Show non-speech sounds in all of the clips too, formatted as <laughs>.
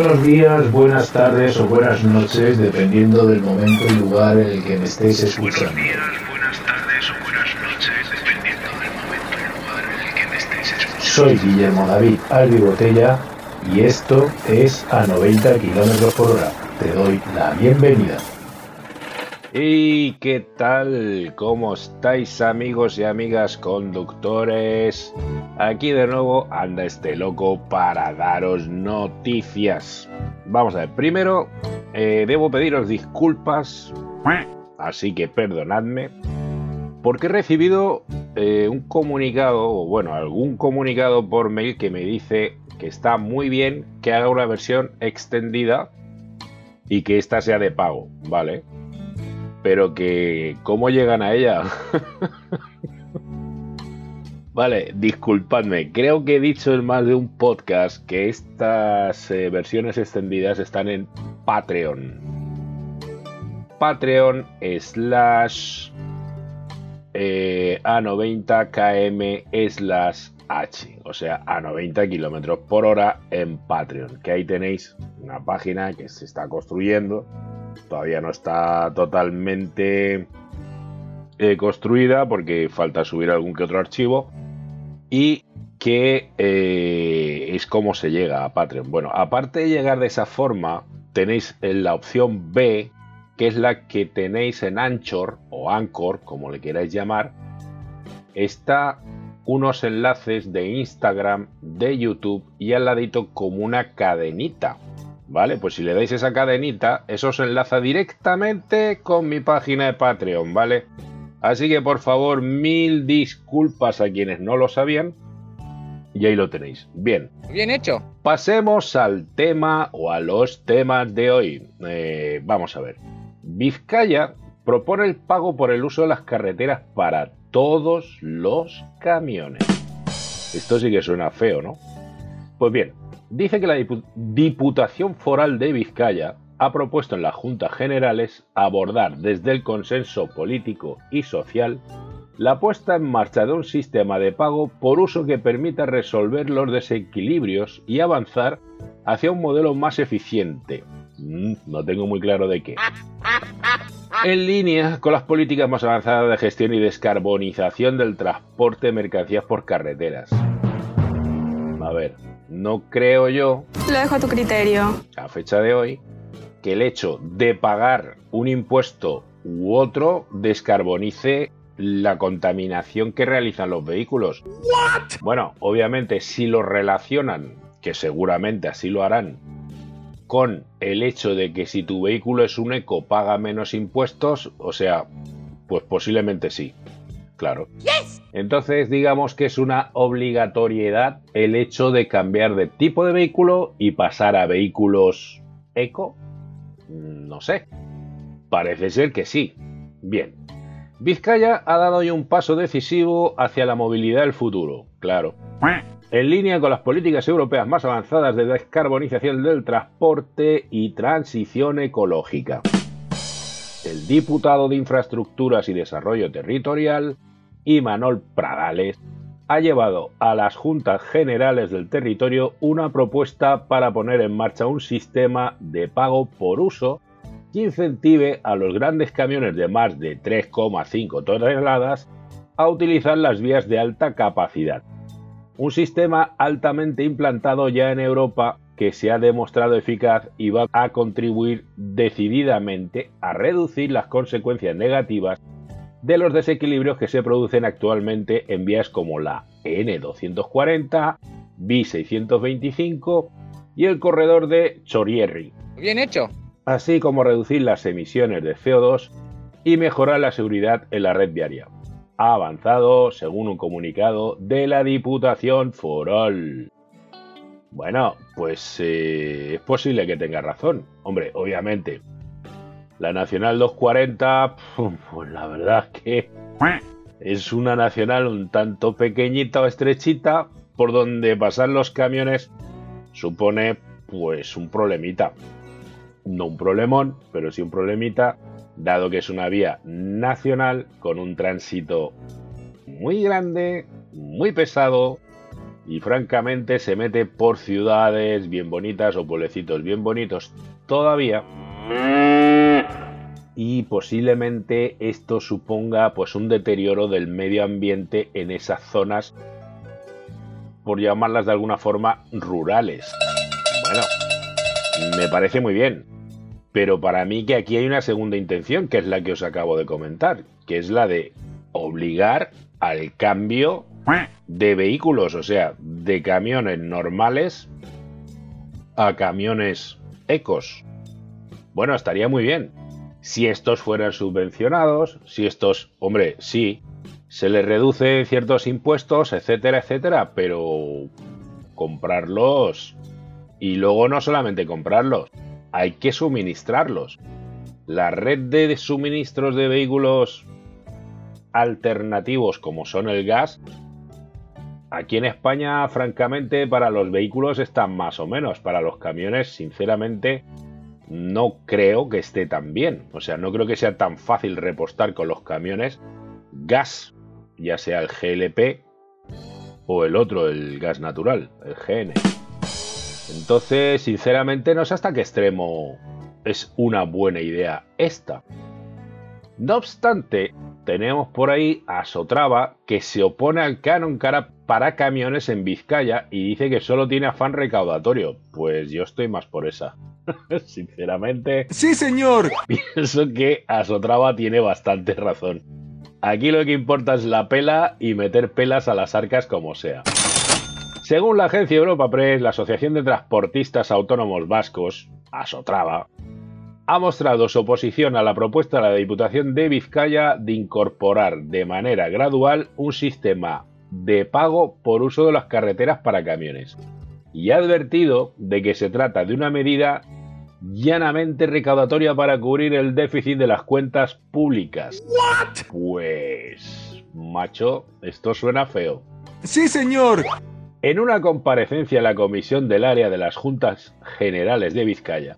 Buenos días, buenas tardes o buenas noches, dependiendo del momento y lugar en el que me estéis escuchando. Buenos días, buenas tardes o buenas noches, dependiendo del momento y lugar en el que me estéis escuchando. Soy Guillermo David Albi Botella y esto es a 90 km por hora. Te doy la bienvenida. ¿Y qué tal? ¿Cómo estáis amigos y amigas conductores? Aquí de nuevo anda este loco para daros noticias. Vamos a ver, primero eh, debo pediros disculpas, así que perdonadme, porque he recibido eh, un comunicado, o bueno, algún comunicado por mail que me dice que está muy bien que haga una versión extendida y que esta sea de pago, ¿vale? Pero que cómo llegan a ella. <laughs> vale, disculpadme, creo que he dicho en más de un podcast que estas eh, versiones extendidas están en Patreon. Patreon slash eh, A90KM slash H, o sea, a 90 kilómetros por hora en Patreon. Que ahí tenéis una página que se está construyendo todavía no está totalmente eh, construida porque falta subir algún que otro archivo y que eh, es como se llega a Patreon. Bueno, aparte de llegar de esa forma, tenéis la opción B, que es la que tenéis en Anchor o Anchor, como le queráis llamar. Está unos enlaces de Instagram, de YouTube y al ladito como una cadenita. ¿Vale? Pues si le dais esa cadenita, eso se enlaza directamente con mi página de Patreon, ¿vale? Así que por favor, mil disculpas a quienes no lo sabían. Y ahí lo tenéis. Bien. Bien hecho. Pasemos al tema o a los temas de hoy. Eh, vamos a ver. Vizcaya propone el pago por el uso de las carreteras para todos los camiones. Esto sí que suena feo, ¿no? Pues bien, dice que la Diputación Foral de Vizcaya ha propuesto en las Juntas Generales abordar desde el consenso político y social la puesta en marcha de un sistema de pago por uso que permita resolver los desequilibrios y avanzar hacia un modelo más eficiente. Mm, no tengo muy claro de qué. En línea con las políticas más avanzadas de gestión y descarbonización del transporte de mercancías por carreteras. A ver, no creo yo. Lo dejo a tu criterio. A fecha de hoy, que el hecho de pagar un impuesto u otro descarbonice la contaminación que realizan los vehículos. Bueno, obviamente si lo relacionan, que seguramente así lo harán, con el hecho de que si tu vehículo es un eco paga menos impuestos, o sea, pues posiblemente sí. Claro. Entonces digamos que es una obligatoriedad el hecho de cambiar de tipo de vehículo y pasar a vehículos eco. Mm, no sé. Parece ser que sí. Bien. Vizcaya ha dado hoy un paso decisivo hacia la movilidad del futuro, claro. En línea con las políticas europeas más avanzadas de descarbonización del transporte y transición ecológica. El diputado de Infraestructuras y Desarrollo Territorial, y Manol Pradales ha llevado a las juntas generales del territorio una propuesta para poner en marcha un sistema de pago por uso que incentive a los grandes camiones de más de 3,5 toneladas a utilizar las vías de alta capacidad. Un sistema altamente implantado ya en Europa que se ha demostrado eficaz y va a contribuir decididamente a reducir las consecuencias negativas de los desequilibrios que se producen actualmente en vías como la N240, B625 y el corredor de Chorierri. Bien hecho. Así como reducir las emisiones de CO2 y mejorar la seguridad en la red viaria. Ha avanzado según un comunicado de la Diputación Foral. Bueno, pues eh, es posible que tenga razón. Hombre, obviamente, la Nacional 240, pues la verdad es que es una nacional un tanto pequeñita o estrechita por donde pasar los camiones supone pues un problemita. No un problemón, pero sí un problemita, dado que es una vía nacional con un tránsito muy grande, muy pesado, y francamente se mete por ciudades bien bonitas o pueblecitos bien bonitos todavía y posiblemente esto suponga pues un deterioro del medio ambiente en esas zonas por llamarlas de alguna forma rurales. Bueno, me parece muy bien, pero para mí que aquí hay una segunda intención, que es la que os acabo de comentar, que es la de obligar al cambio de vehículos, o sea, de camiones normales a camiones ecos. Bueno, estaría muy bien. Si estos fueran subvencionados, si estos, hombre, sí, se les reduce ciertos impuestos, etcétera, etcétera, pero comprarlos y luego no solamente comprarlos, hay que suministrarlos. La red de suministros de vehículos alternativos como son el gas, aquí en España, francamente, para los vehículos están más o menos. Para los camiones, sinceramente, no creo que esté tan bien. O sea, no creo que sea tan fácil repostar con los camiones gas, ya sea el GLP o el otro, el gas natural, el GN. Entonces, sinceramente, no sé hasta qué extremo es una buena idea esta. No obstante, tenemos por ahí a Sotrava que se opone al canon cara para camiones en Vizcaya y dice que solo tiene afán recaudatorio. Pues yo estoy más por esa. <laughs> Sinceramente. Sí, señor. Pienso que Asotrava tiene bastante razón. Aquí lo que importa es la pela y meter pelas a las arcas como sea. Según la agencia Europa Press, la Asociación de Transportistas Autónomos Vascos, Asotrava, ha mostrado su oposición a la propuesta de la Diputación de Vizcaya de incorporar de manera gradual un sistema de pago por uso de las carreteras para camiones y ha advertido de que se trata de una medida llanamente recaudatoria para cubrir el déficit de las cuentas públicas. Pues, macho, esto suena feo. Sí, señor. En una comparecencia en la Comisión del Área de las Juntas Generales de Vizcaya,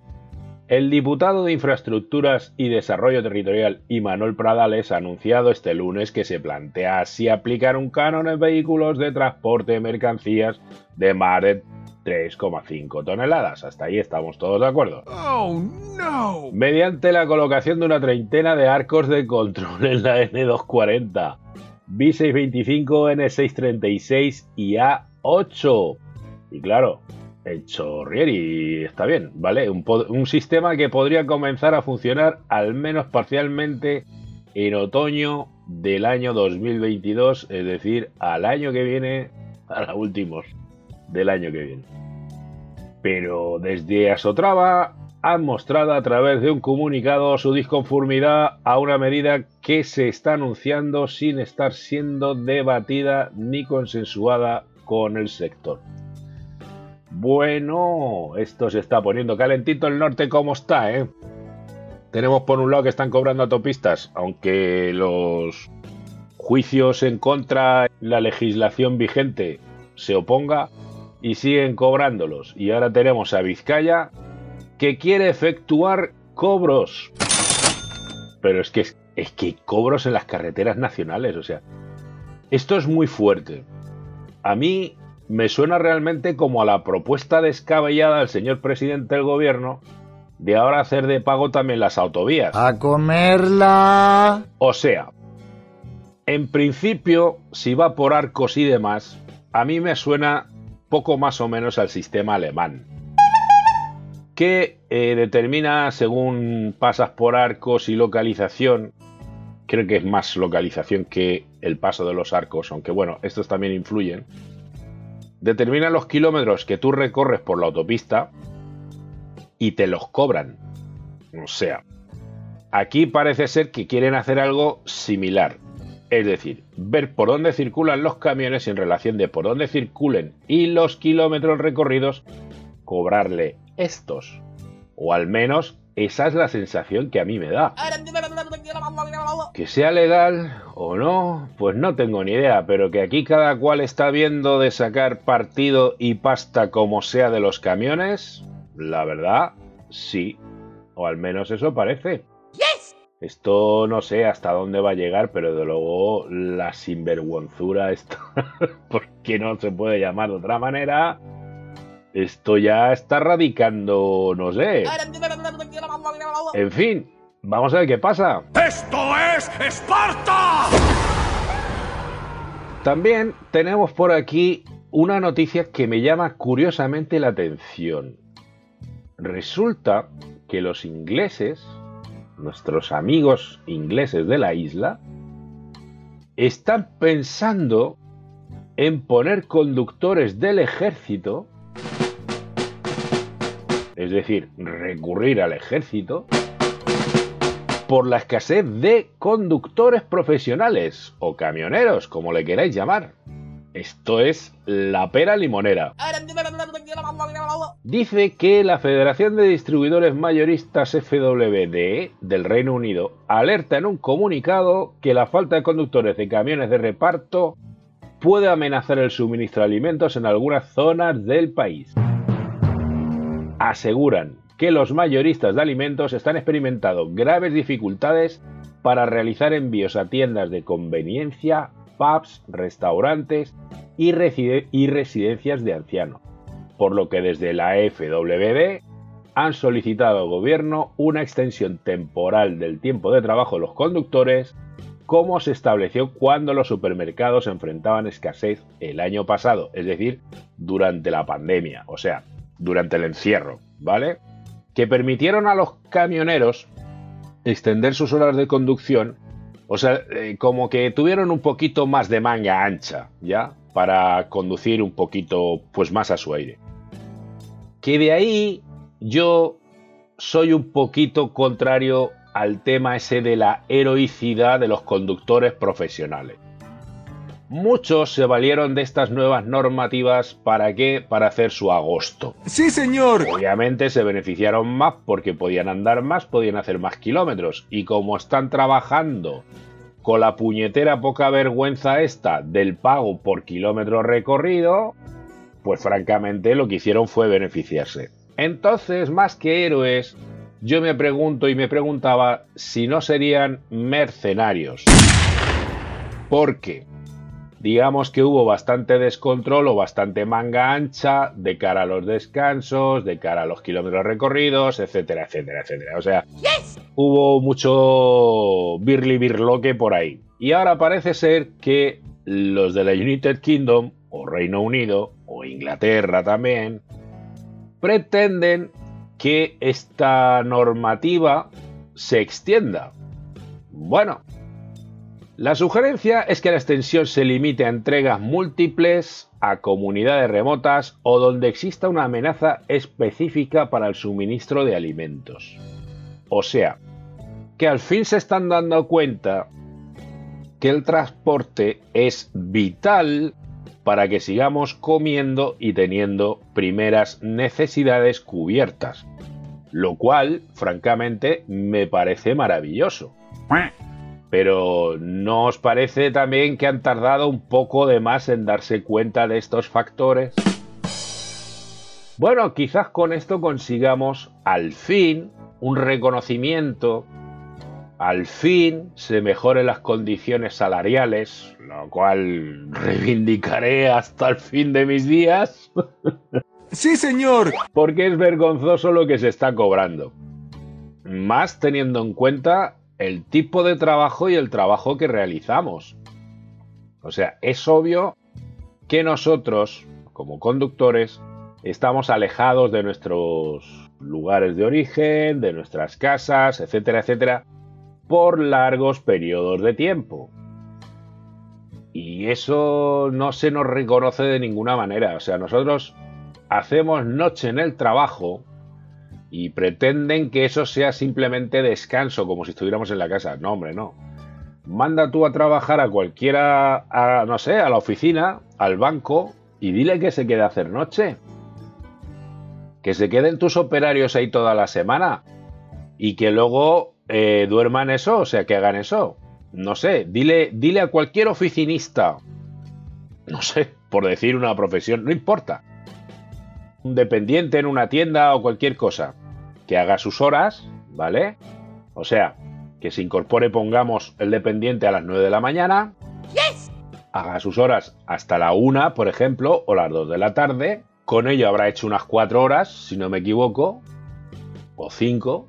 el diputado de Infraestructuras y Desarrollo Territorial Imanol Pradales ha anunciado este lunes que se plantea así aplicar un canon en vehículos de transporte de mercancías de más de 3,5 toneladas. Hasta ahí estamos todos de acuerdo. Oh, no. Mediante la colocación de una treintena de arcos de control en la N240, B625, N636 y A 8. Y claro, el Chorrieri está bien, ¿vale? Un, un, sistema que podría comenzar a funcionar al menos parcialmente en otoño del año 2022, es decir, al año que viene, a los últimos del año que viene. Pero desde Asotrava han mostrado a través de un comunicado su disconformidad a una medida que se está anunciando sin estar siendo debatida ni consensuada con el sector. Bueno, esto se está poniendo calentito el norte como está, ¿eh? Tenemos por un lado que están cobrando autopistas, aunque los juicios en contra de la legislación vigente se oponga y siguen cobrándolos. Y ahora tenemos a Vizcaya que quiere efectuar cobros. Pero es que es que cobros en las carreteras nacionales, o sea, esto es muy fuerte a mí me suena realmente como a la propuesta descabellada del señor presidente del gobierno de ahora hacer de pago también las autovías. A comerla. O sea, en principio, si va por arcos y demás, a mí me suena poco más o menos al sistema alemán, que eh, determina según pasas por arcos y localización, creo que es más localización que el paso de los arcos, aunque bueno, estos también influyen, determina los kilómetros que tú recorres por la autopista y te los cobran. O sea, aquí parece ser que quieren hacer algo similar. Es decir, ver por dónde circulan los camiones en relación de por dónde circulen y los kilómetros recorridos, cobrarle estos. O al menos esa es la sensación que a mí me da. Que sea legal o no, pues no tengo ni idea, pero que aquí cada cual está viendo de sacar partido y pasta como sea de los camiones, la verdad, sí. O al menos eso parece. Esto no sé hasta dónde va a llegar, pero de luego la sinvergüenzura, esto, <laughs> porque no se puede llamar de otra manera, esto ya está radicando, no sé. En fin, vamos a ver qué pasa. ¡Esto es Esparta! También tenemos por aquí una noticia que me llama curiosamente la atención. Resulta que los ingleses, nuestros amigos ingleses de la isla, están pensando en poner conductores del ejército, es decir, recurrir al ejército, por la escasez de conductores profesionales o camioneros, como le queráis llamar. Esto es la pera limonera. Dice que la Federación de Distribuidores Mayoristas FWDE del Reino Unido alerta en un comunicado que la falta de conductores de camiones de reparto puede amenazar el suministro de alimentos en algunas zonas del país. Aseguran que los mayoristas de alimentos están experimentando graves dificultades para realizar envíos a tiendas de conveniencia, pubs, restaurantes y, residencias de ancianos, por lo que desde la FWD han solicitado al gobierno una extensión temporal del tiempo de trabajo de los conductores, como se estableció cuando los supermercados enfrentaban escasez el año pasado, es decir, durante la pandemia, o sea, durante el encierro, ¿vale? Que permitieron a los camioneros extender sus horas de conducción, o sea, eh, como que tuvieron un poquito más de manga ancha, ¿ya? Para conducir un poquito, pues más a su aire. Que de ahí yo soy un poquito contrario al tema ese de la heroicidad de los conductores profesionales. Muchos se valieron de estas nuevas normativas para qué? Para hacer su agosto. Sí, señor. Obviamente se beneficiaron más porque podían andar más, podían hacer más kilómetros. Y como están trabajando con la puñetera poca vergüenza esta del pago por kilómetro recorrido, pues francamente lo que hicieron fue beneficiarse. Entonces, más que héroes, yo me pregunto y me preguntaba si no serían mercenarios. ¿Por qué? Digamos que hubo bastante descontrol o bastante manga ancha de cara a los descansos, de cara a los kilómetros recorridos, etcétera, etcétera, etcétera. O sea, hubo mucho birli birloque por ahí. Y ahora parece ser que los de la United Kingdom, o Reino Unido, o Inglaterra también, pretenden que esta normativa se extienda. Bueno, la sugerencia es que la extensión se limite a entregas múltiples, a comunidades remotas o donde exista una amenaza específica para el suministro de alimentos. O sea, que al fin se están dando cuenta que el transporte es vital para que sigamos comiendo y teniendo primeras necesidades cubiertas. Lo cual, francamente, me parece maravilloso. Pero ¿no os parece también que han tardado un poco de más en darse cuenta de estos factores? Bueno, quizás con esto consigamos al fin un reconocimiento, al fin se mejoren las condiciones salariales, lo cual reivindicaré hasta el fin de mis días. <laughs> Sí, señor. Porque es vergonzoso lo que se está cobrando. Más teniendo en cuenta el tipo de trabajo y el trabajo que realizamos. O sea, es obvio que nosotros, como conductores, estamos alejados de nuestros lugares de origen, de nuestras casas, etcétera, etcétera, por largos periodos de tiempo. Y eso no se nos reconoce de ninguna manera. O sea, nosotros hacemos noche en el trabajo y pretenden que eso sea simplemente descanso, como si estuviéramos en la casa. No, hombre, no. Manda tú a trabajar a cualquiera, a, no sé, a la oficina, al banco, y dile que se quede a hacer noche. Que se queden tus operarios ahí toda la semana. Y que luego eh, duerman eso, o sea, que hagan eso. No sé, dile, dile a cualquier oficinista, no sé, por decir una profesión, no importa. Un dependiente en una tienda o cualquier cosa que haga sus horas, ¿vale? O sea, que se incorpore, pongamos, el dependiente a las 9 de la mañana, haga sus horas hasta la 1, por ejemplo, o las 2 de la tarde, con ello habrá hecho unas 4 horas, si no me equivoco, o 5,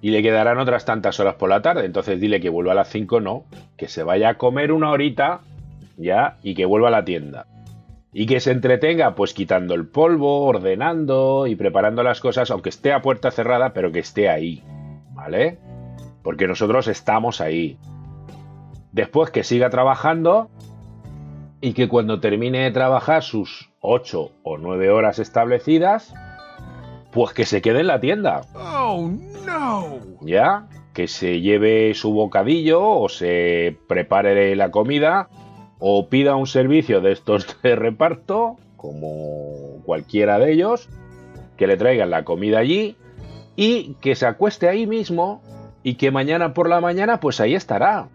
y le quedarán otras tantas horas por la tarde. Entonces dile que vuelva a las 5, no, que se vaya a comer una horita, ya, y que vuelva a la tienda. Y que se entretenga, pues quitando el polvo, ordenando y preparando las cosas, aunque esté a puerta cerrada, pero que esté ahí, ¿vale? Porque nosotros estamos ahí. Después que siga trabajando y que cuando termine de trabajar sus 8 o 9 horas establecidas, pues que se quede en la tienda. Oh, no. ¿Ya? Que se lleve su bocadillo o se prepare la comida o pida un servicio de estos <laughs> de reparto, como cualquiera de ellos, que le traigan la comida allí y que se acueste ahí mismo y que mañana por la mañana pues ahí estará.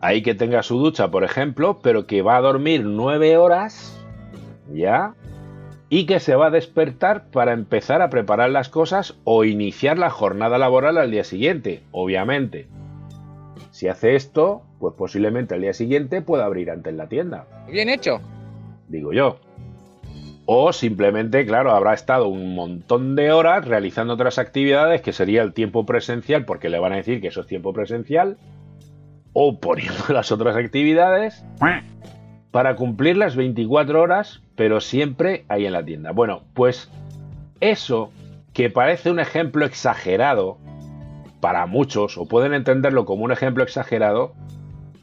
Ahí que tenga su ducha, por ejemplo, pero que va a dormir nueve horas, ¿ya? Y que se va a despertar para empezar a preparar las cosas o iniciar la jornada laboral al día siguiente, obviamente. Si hace esto, pues posiblemente al día siguiente pueda abrir antes la tienda. Bien hecho. Digo yo. O simplemente, claro, habrá estado un montón de horas realizando otras actividades que sería el tiempo presencial, porque le van a decir que eso es tiempo presencial, o poniendo <laughs> las otras actividades para cumplir las 24 horas, pero siempre ahí en la tienda. Bueno, pues eso que parece un ejemplo exagerado para muchos, o pueden entenderlo como un ejemplo exagerado,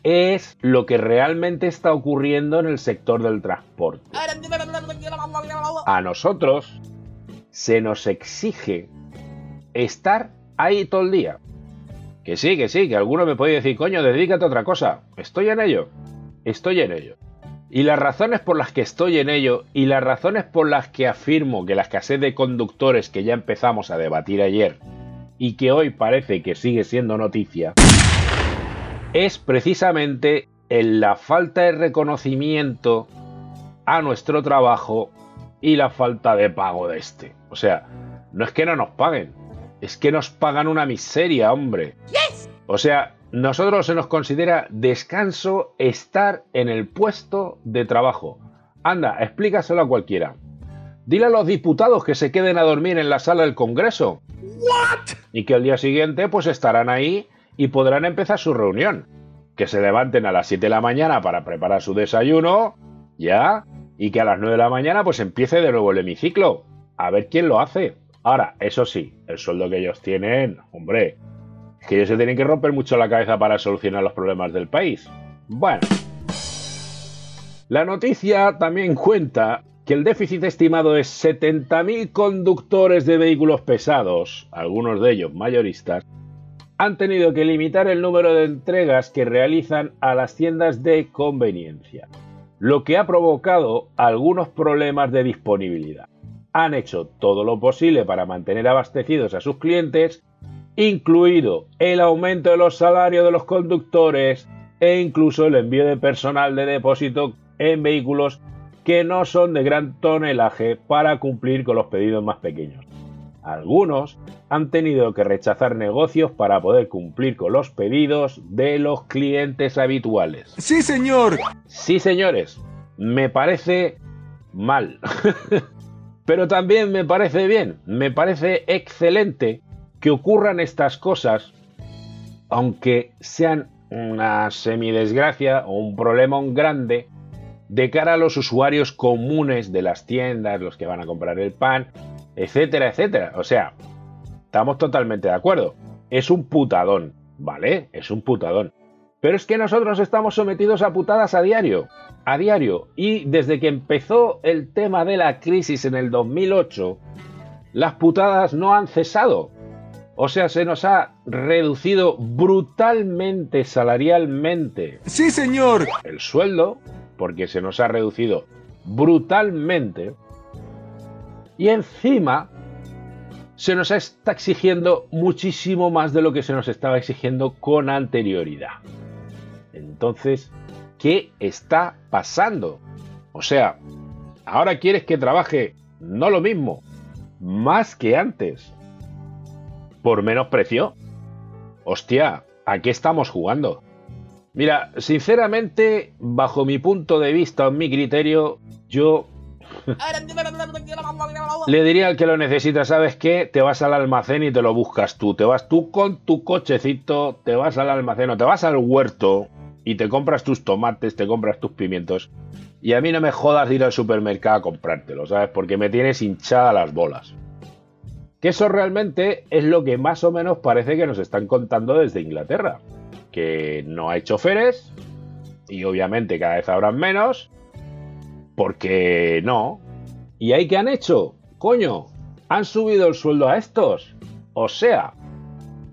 es lo que realmente está ocurriendo en el sector del transporte. A nosotros se nos exige estar ahí todo el día. Que sí, que sí, que alguno me puede decir, coño, dedícate a otra cosa. Estoy en ello. Estoy en ello. Y las razones por las que estoy en ello y las razones por las que afirmo que la escasez de conductores que ya empezamos a debatir ayer y que hoy parece que sigue siendo noticia, es precisamente en la falta de reconocimiento a nuestro trabajo y la falta de pago de este. O sea, no es que no nos paguen, es que nos pagan una miseria, hombre. O sea, nosotros se nos considera descanso estar en el puesto de trabajo. Anda, explícaselo a cualquiera. Dile a los diputados que se queden a dormir en la sala del Congreso. Y que al día siguiente pues estarán ahí y podrán empezar su reunión. Que se levanten a las 7 de la mañana para preparar su desayuno, ya, y que a las 9 de la mañana pues empiece de nuevo el hemiciclo. A ver quién lo hace. Ahora, eso sí, el sueldo que ellos tienen, hombre, es que ellos se tienen que romper mucho la cabeza para solucionar los problemas del país. Bueno. La noticia también cuenta que el déficit estimado es 70.000 conductores de vehículos pesados, algunos de ellos mayoristas, han tenido que limitar el número de entregas que realizan a las tiendas de conveniencia, lo que ha provocado algunos problemas de disponibilidad. Han hecho todo lo posible para mantener abastecidos a sus clientes, incluido el aumento de los salarios de los conductores e incluso el envío de personal de depósito en vehículos que no son de gran tonelaje para cumplir con los pedidos más pequeños. Algunos han tenido que rechazar negocios para poder cumplir con los pedidos de los clientes habituales. Sí, señor. Sí, señores, me parece mal. <laughs> Pero también me parece bien, me parece excelente que ocurran estas cosas, aunque sean una semidesgracia o un problema grande de cara a los usuarios comunes de las tiendas, los que van a comprar el pan, etcétera, etcétera. O sea, estamos totalmente de acuerdo. Es un putadón, ¿vale? Es un putadón. Pero es que nosotros estamos sometidos a putadas a diario, a diario. Y desde que empezó el tema de la crisis en el 2008, las putadas no han cesado. O sea, se nos ha reducido brutalmente salarialmente. Sí, señor. El sueldo, porque se nos ha reducido brutalmente. Y encima se nos está exigiendo muchísimo más de lo que se nos estaba exigiendo con anterioridad. Entonces, ¿qué está pasando? O sea, ahora quieres que trabaje no lo mismo, más que antes, por menos precio. hostia, ¿a qué estamos jugando? Mira, sinceramente, bajo mi punto de vista o mi criterio, yo le diría al que lo necesita, ¿sabes qué? Te vas al almacén y te lo buscas tú. Te vas tú con tu cochecito, te vas al almacén o te vas al huerto y te compras tus tomates, te compras tus pimientos. Y a mí no me jodas de ir al supermercado a comprártelo, ¿sabes? Porque me tienes hinchada las bolas. Que eso realmente es lo que más o menos parece que nos están contando desde Inglaterra. Que no hay choferes y obviamente cada vez habrán menos porque no. ¿Y ahí qué han hecho? Coño, han subido el sueldo a estos. O sea,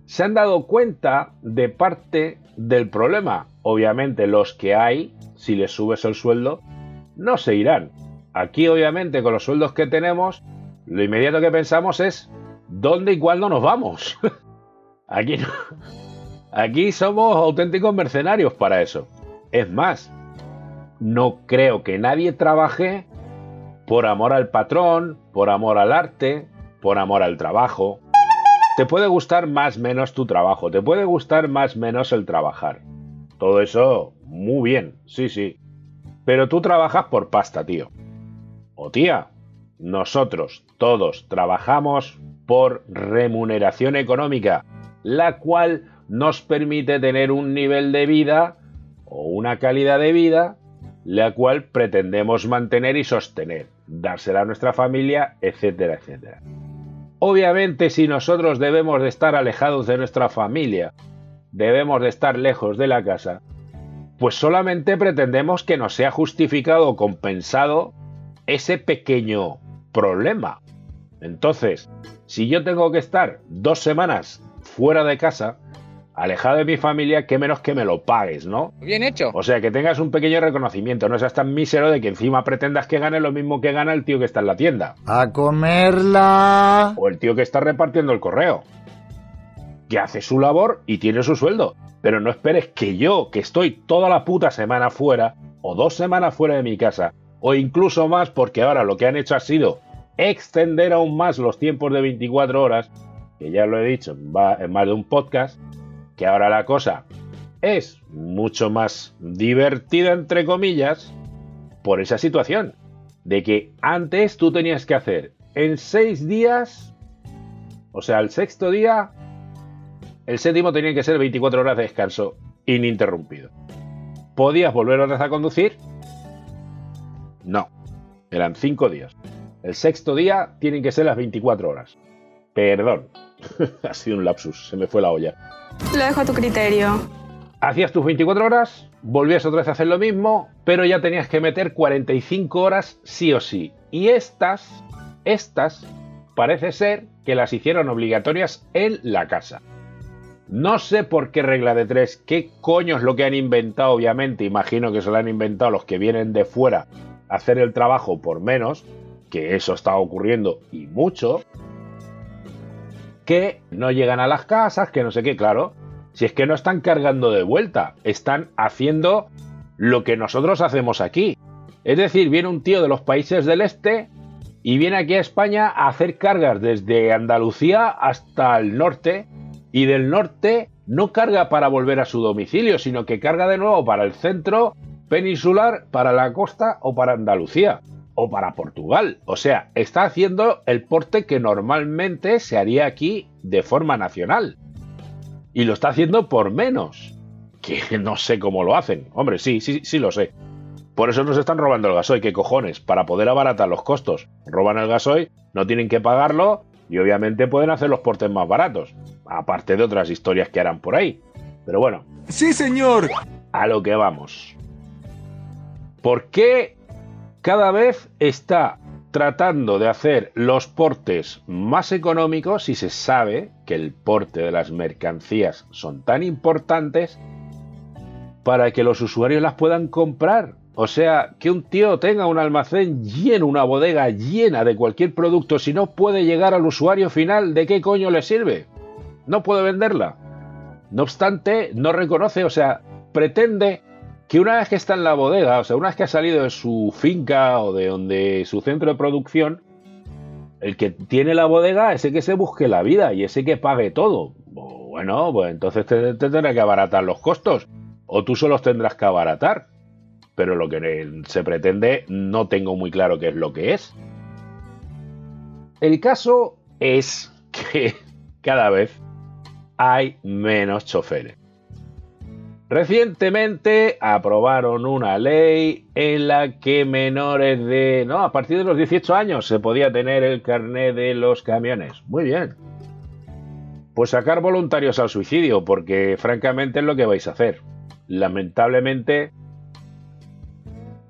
se han dado cuenta de parte del problema. Obviamente los que hay, si les subes el sueldo, no se irán. Aquí obviamente con los sueldos que tenemos, lo inmediato que pensamos es dónde y cuándo nos vamos. <laughs> Aquí no. Aquí somos auténticos mercenarios para eso. Es más, no creo que nadie trabaje por amor al patrón, por amor al arte, por amor al trabajo. Te puede gustar más menos tu trabajo, te puede gustar más menos el trabajar. Todo eso, muy bien, sí, sí. Pero tú trabajas por pasta, tío. O tía, nosotros todos trabajamos por remuneración económica, la cual nos permite tener un nivel de vida o una calidad de vida la cual pretendemos mantener y sostener, dársela a nuestra familia, etcétera, etcétera. Obviamente, si nosotros debemos de estar alejados de nuestra familia, debemos de estar lejos de la casa, pues solamente pretendemos que nos sea justificado o compensado ese pequeño problema. Entonces, si yo tengo que estar dos semanas fuera de casa, alejado de mi familia, que menos que me lo pagues, ¿no? Bien hecho. O sea, que tengas un pequeño reconocimiento, no seas tan mísero de que encima pretendas que gane lo mismo que gana el tío que está en la tienda. A comerla. O el tío que está repartiendo el correo. Que hace su labor y tiene su sueldo. Pero no esperes que yo, que estoy toda la puta semana fuera, o dos semanas fuera de mi casa, o incluso más, porque ahora lo que han hecho ha sido extender aún más los tiempos de 24 horas, que ya lo he dicho en más de un podcast, que ahora la cosa es mucho más divertida, entre comillas, por esa situación. De que antes tú tenías que hacer en seis días, o sea, el sexto día, el séptimo tenía que ser 24 horas de descanso ininterrumpido. ¿Podías volver otra vez a conducir? No, eran cinco días. El sexto día tienen que ser las 24 horas. Perdón, <laughs> ha sido un lapsus, se me fue la olla. Lo dejo a tu criterio. Hacías tus 24 horas, volvías otra vez a hacer lo mismo, pero ya tenías que meter 45 horas sí o sí. Y estas, estas, parece ser que las hicieron obligatorias en la casa. No sé por qué regla de tres, qué coño es lo que han inventado, obviamente, imagino que se lo han inventado los que vienen de fuera a hacer el trabajo por menos, que eso está ocurriendo y mucho, que no llegan a las casas, que no sé qué, claro. Si es que no están cargando de vuelta, están haciendo lo que nosotros hacemos aquí. Es decir, viene un tío de los países del este y viene aquí a España a hacer cargas desde Andalucía hasta el norte y del norte no carga para volver a su domicilio, sino que carga de nuevo para el centro peninsular, para la costa o para Andalucía o para Portugal. O sea, está haciendo el porte que normalmente se haría aquí de forma nacional. Y lo está haciendo por menos. Que <laughs> no sé cómo lo hacen. Hombre, sí, sí, sí lo sé. Por eso nos están robando el gasoil. ¿Qué cojones? Para poder abaratar los costos. Roban el gasoil, no tienen que pagarlo y obviamente pueden hacer los portes más baratos. Aparte de otras historias que harán por ahí. Pero bueno. Sí, señor. A lo que vamos. ¿Por qué cada vez está tratando de hacer los portes más económicos y se sabe que el porte de las mercancías son tan importantes para que los usuarios las puedan comprar. O sea, que un tío tenga un almacén lleno, una bodega llena de cualquier producto, si no puede llegar al usuario final, ¿de qué coño le sirve? No puede venderla. No obstante, no reconoce, o sea, pretende que una vez que está en la bodega, o sea, una vez que ha salido de su finca o de donde su centro de producción, el que tiene la bodega es el que se busque la vida y ese que pague todo. Bueno, pues entonces te, te tendrá que abaratar los costos. O tú solo tendrás que abaratar. Pero lo que se pretende no tengo muy claro qué es lo que es. El caso es que <laughs> cada vez hay menos choferes. Recientemente aprobaron una ley en la que menores de... No, a partir de los 18 años se podía tener el carné de los camiones. Muy bien. Pues sacar voluntarios al suicidio, porque francamente es lo que vais a hacer. Lamentablemente,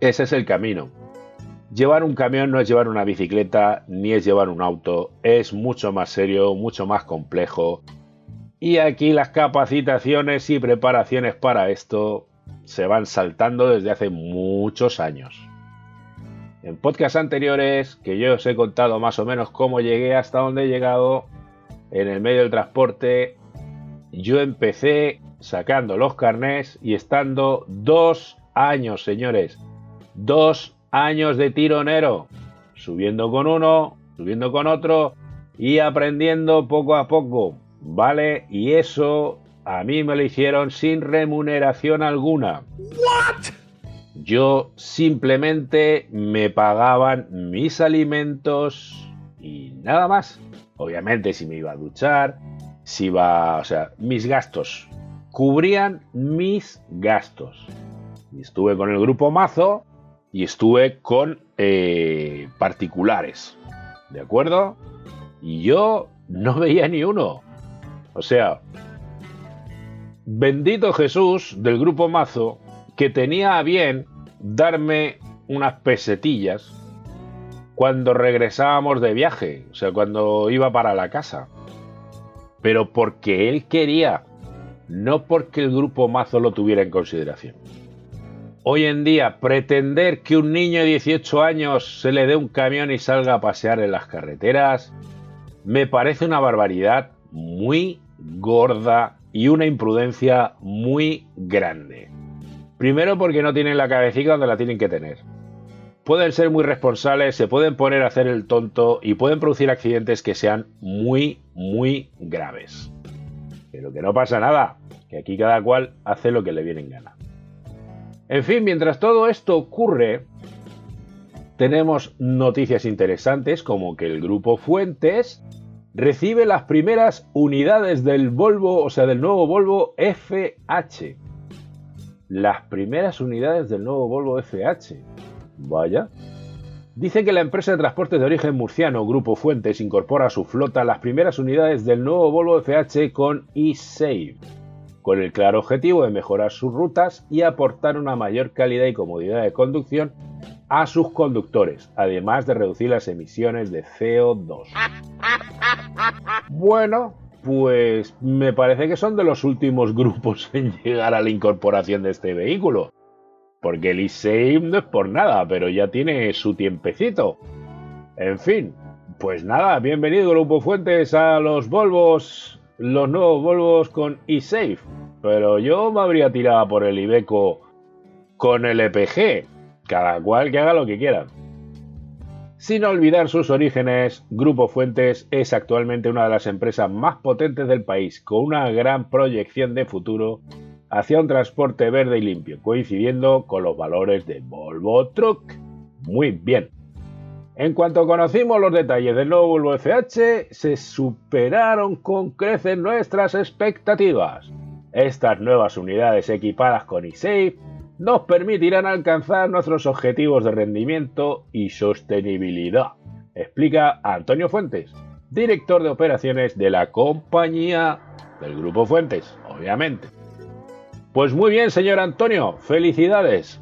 ese es el camino. Llevar un camión no es llevar una bicicleta ni es llevar un auto, es mucho más serio, mucho más complejo y aquí las capacitaciones y preparaciones para esto se van saltando desde hace muchos años. En podcasts anteriores, que yo os he contado más o menos cómo llegué hasta donde he llegado en el medio del transporte, yo empecé sacando los carnés y estando dos años, señores, dos años de tironero, subiendo con uno, subiendo con otro y aprendiendo poco a poco. ¿Vale? Y eso a mí me lo hicieron sin remuneración alguna. Yo simplemente me pagaban mis alimentos y nada más. Obviamente si me iba a duchar, si iba, o sea, mis gastos cubrían mis gastos. Y estuve con el grupo Mazo y estuve con eh, particulares, ¿de acuerdo? Y yo no veía ni uno. O sea, bendito Jesús del grupo Mazo que tenía a bien darme unas pesetillas cuando regresábamos de viaje, o sea, cuando iba para la casa. Pero porque él quería, no porque el grupo Mazo lo tuviera en consideración. Hoy en día, pretender que un niño de 18 años se le dé un camión y salga a pasear en las carreteras, me parece una barbaridad muy gorda y una imprudencia muy grande. Primero porque no tienen la cabecita donde la tienen que tener. Pueden ser muy responsables, se pueden poner a hacer el tonto y pueden producir accidentes que sean muy, muy graves. Pero que no pasa nada, que aquí cada cual hace lo que le viene en gana. En fin, mientras todo esto ocurre, tenemos noticias interesantes como que el grupo Fuentes recibe las primeras unidades del Volvo, o sea, del nuevo Volvo FH. Las primeras unidades del nuevo Volvo FH. Vaya. Dice que la empresa de transportes de origen murciano, Grupo Fuentes, incorpora a su flota las primeras unidades del nuevo Volvo FH con eSave, con el claro objetivo de mejorar sus rutas y aportar una mayor calidad y comodidad de conducción a sus conductores, además de reducir las emisiones de CO2. Bueno, pues me parece que son de los últimos grupos en llegar a la incorporación de este vehículo. Porque el e no es por nada, pero ya tiene su tiempecito. En fin, pues nada, bienvenido Grupo Fuentes a los Volvos, los nuevos Volvos con eSafe. Pero yo me habría tirado por el Ibeco con el EPG, cada cual que haga lo que quiera. Sin olvidar sus orígenes, Grupo Fuentes es actualmente una de las empresas más potentes del país, con una gran proyección de futuro hacia un transporte verde y limpio, coincidiendo con los valores de Volvo Truck. Muy bien. En cuanto conocimos los detalles del nuevo Volvo FH, se superaron con creces nuestras expectativas. Estas nuevas unidades equipadas con eSafe nos permitirán alcanzar nuestros objetivos de rendimiento y sostenibilidad, explica Antonio Fuentes, director de operaciones de la compañía del Grupo Fuentes, obviamente. Pues muy bien, señor Antonio, felicidades.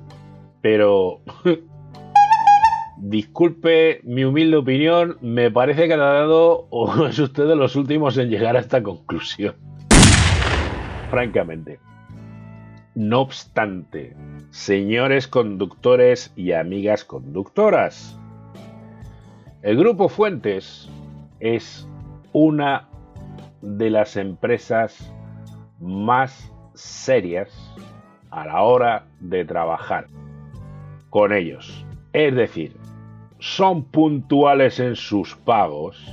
Pero... <laughs> Disculpe mi humilde opinión, me parece que ha dado o <laughs> es usted de los últimos en llegar a esta conclusión. Francamente. No obstante, señores conductores y amigas conductoras, el Grupo Fuentes es una de las empresas más serias a la hora de trabajar con ellos. Es decir, son puntuales en sus pagos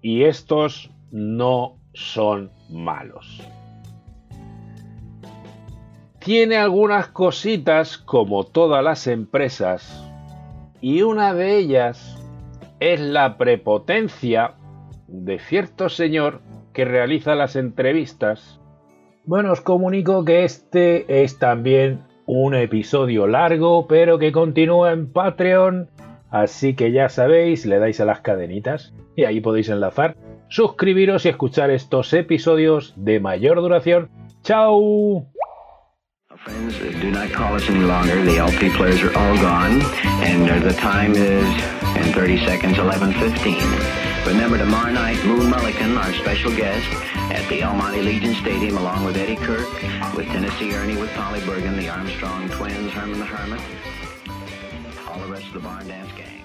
y estos no son malos. Tiene algunas cositas como todas las empresas y una de ellas es la prepotencia de cierto señor que realiza las entrevistas. Bueno, os comunico que este es también un episodio largo, pero que continúa en Patreon. Así que ya sabéis, le dais a las cadenitas y ahí podéis enlazar, suscribiros y escuchar estos episodios de mayor duración. ¡Chao! Friends, do not call us any longer. The LP players are all gone, and uh, the time is in 30 seconds, 11:15. Remember tomorrow night, Moon Mullican, our special guest, at the El Monte Legion Stadium, along with Eddie Kirk, with Tennessee Ernie, with Polly Bergen, the Armstrong twins, Herman the Hermit, all the rest of the Barn Dance Gang.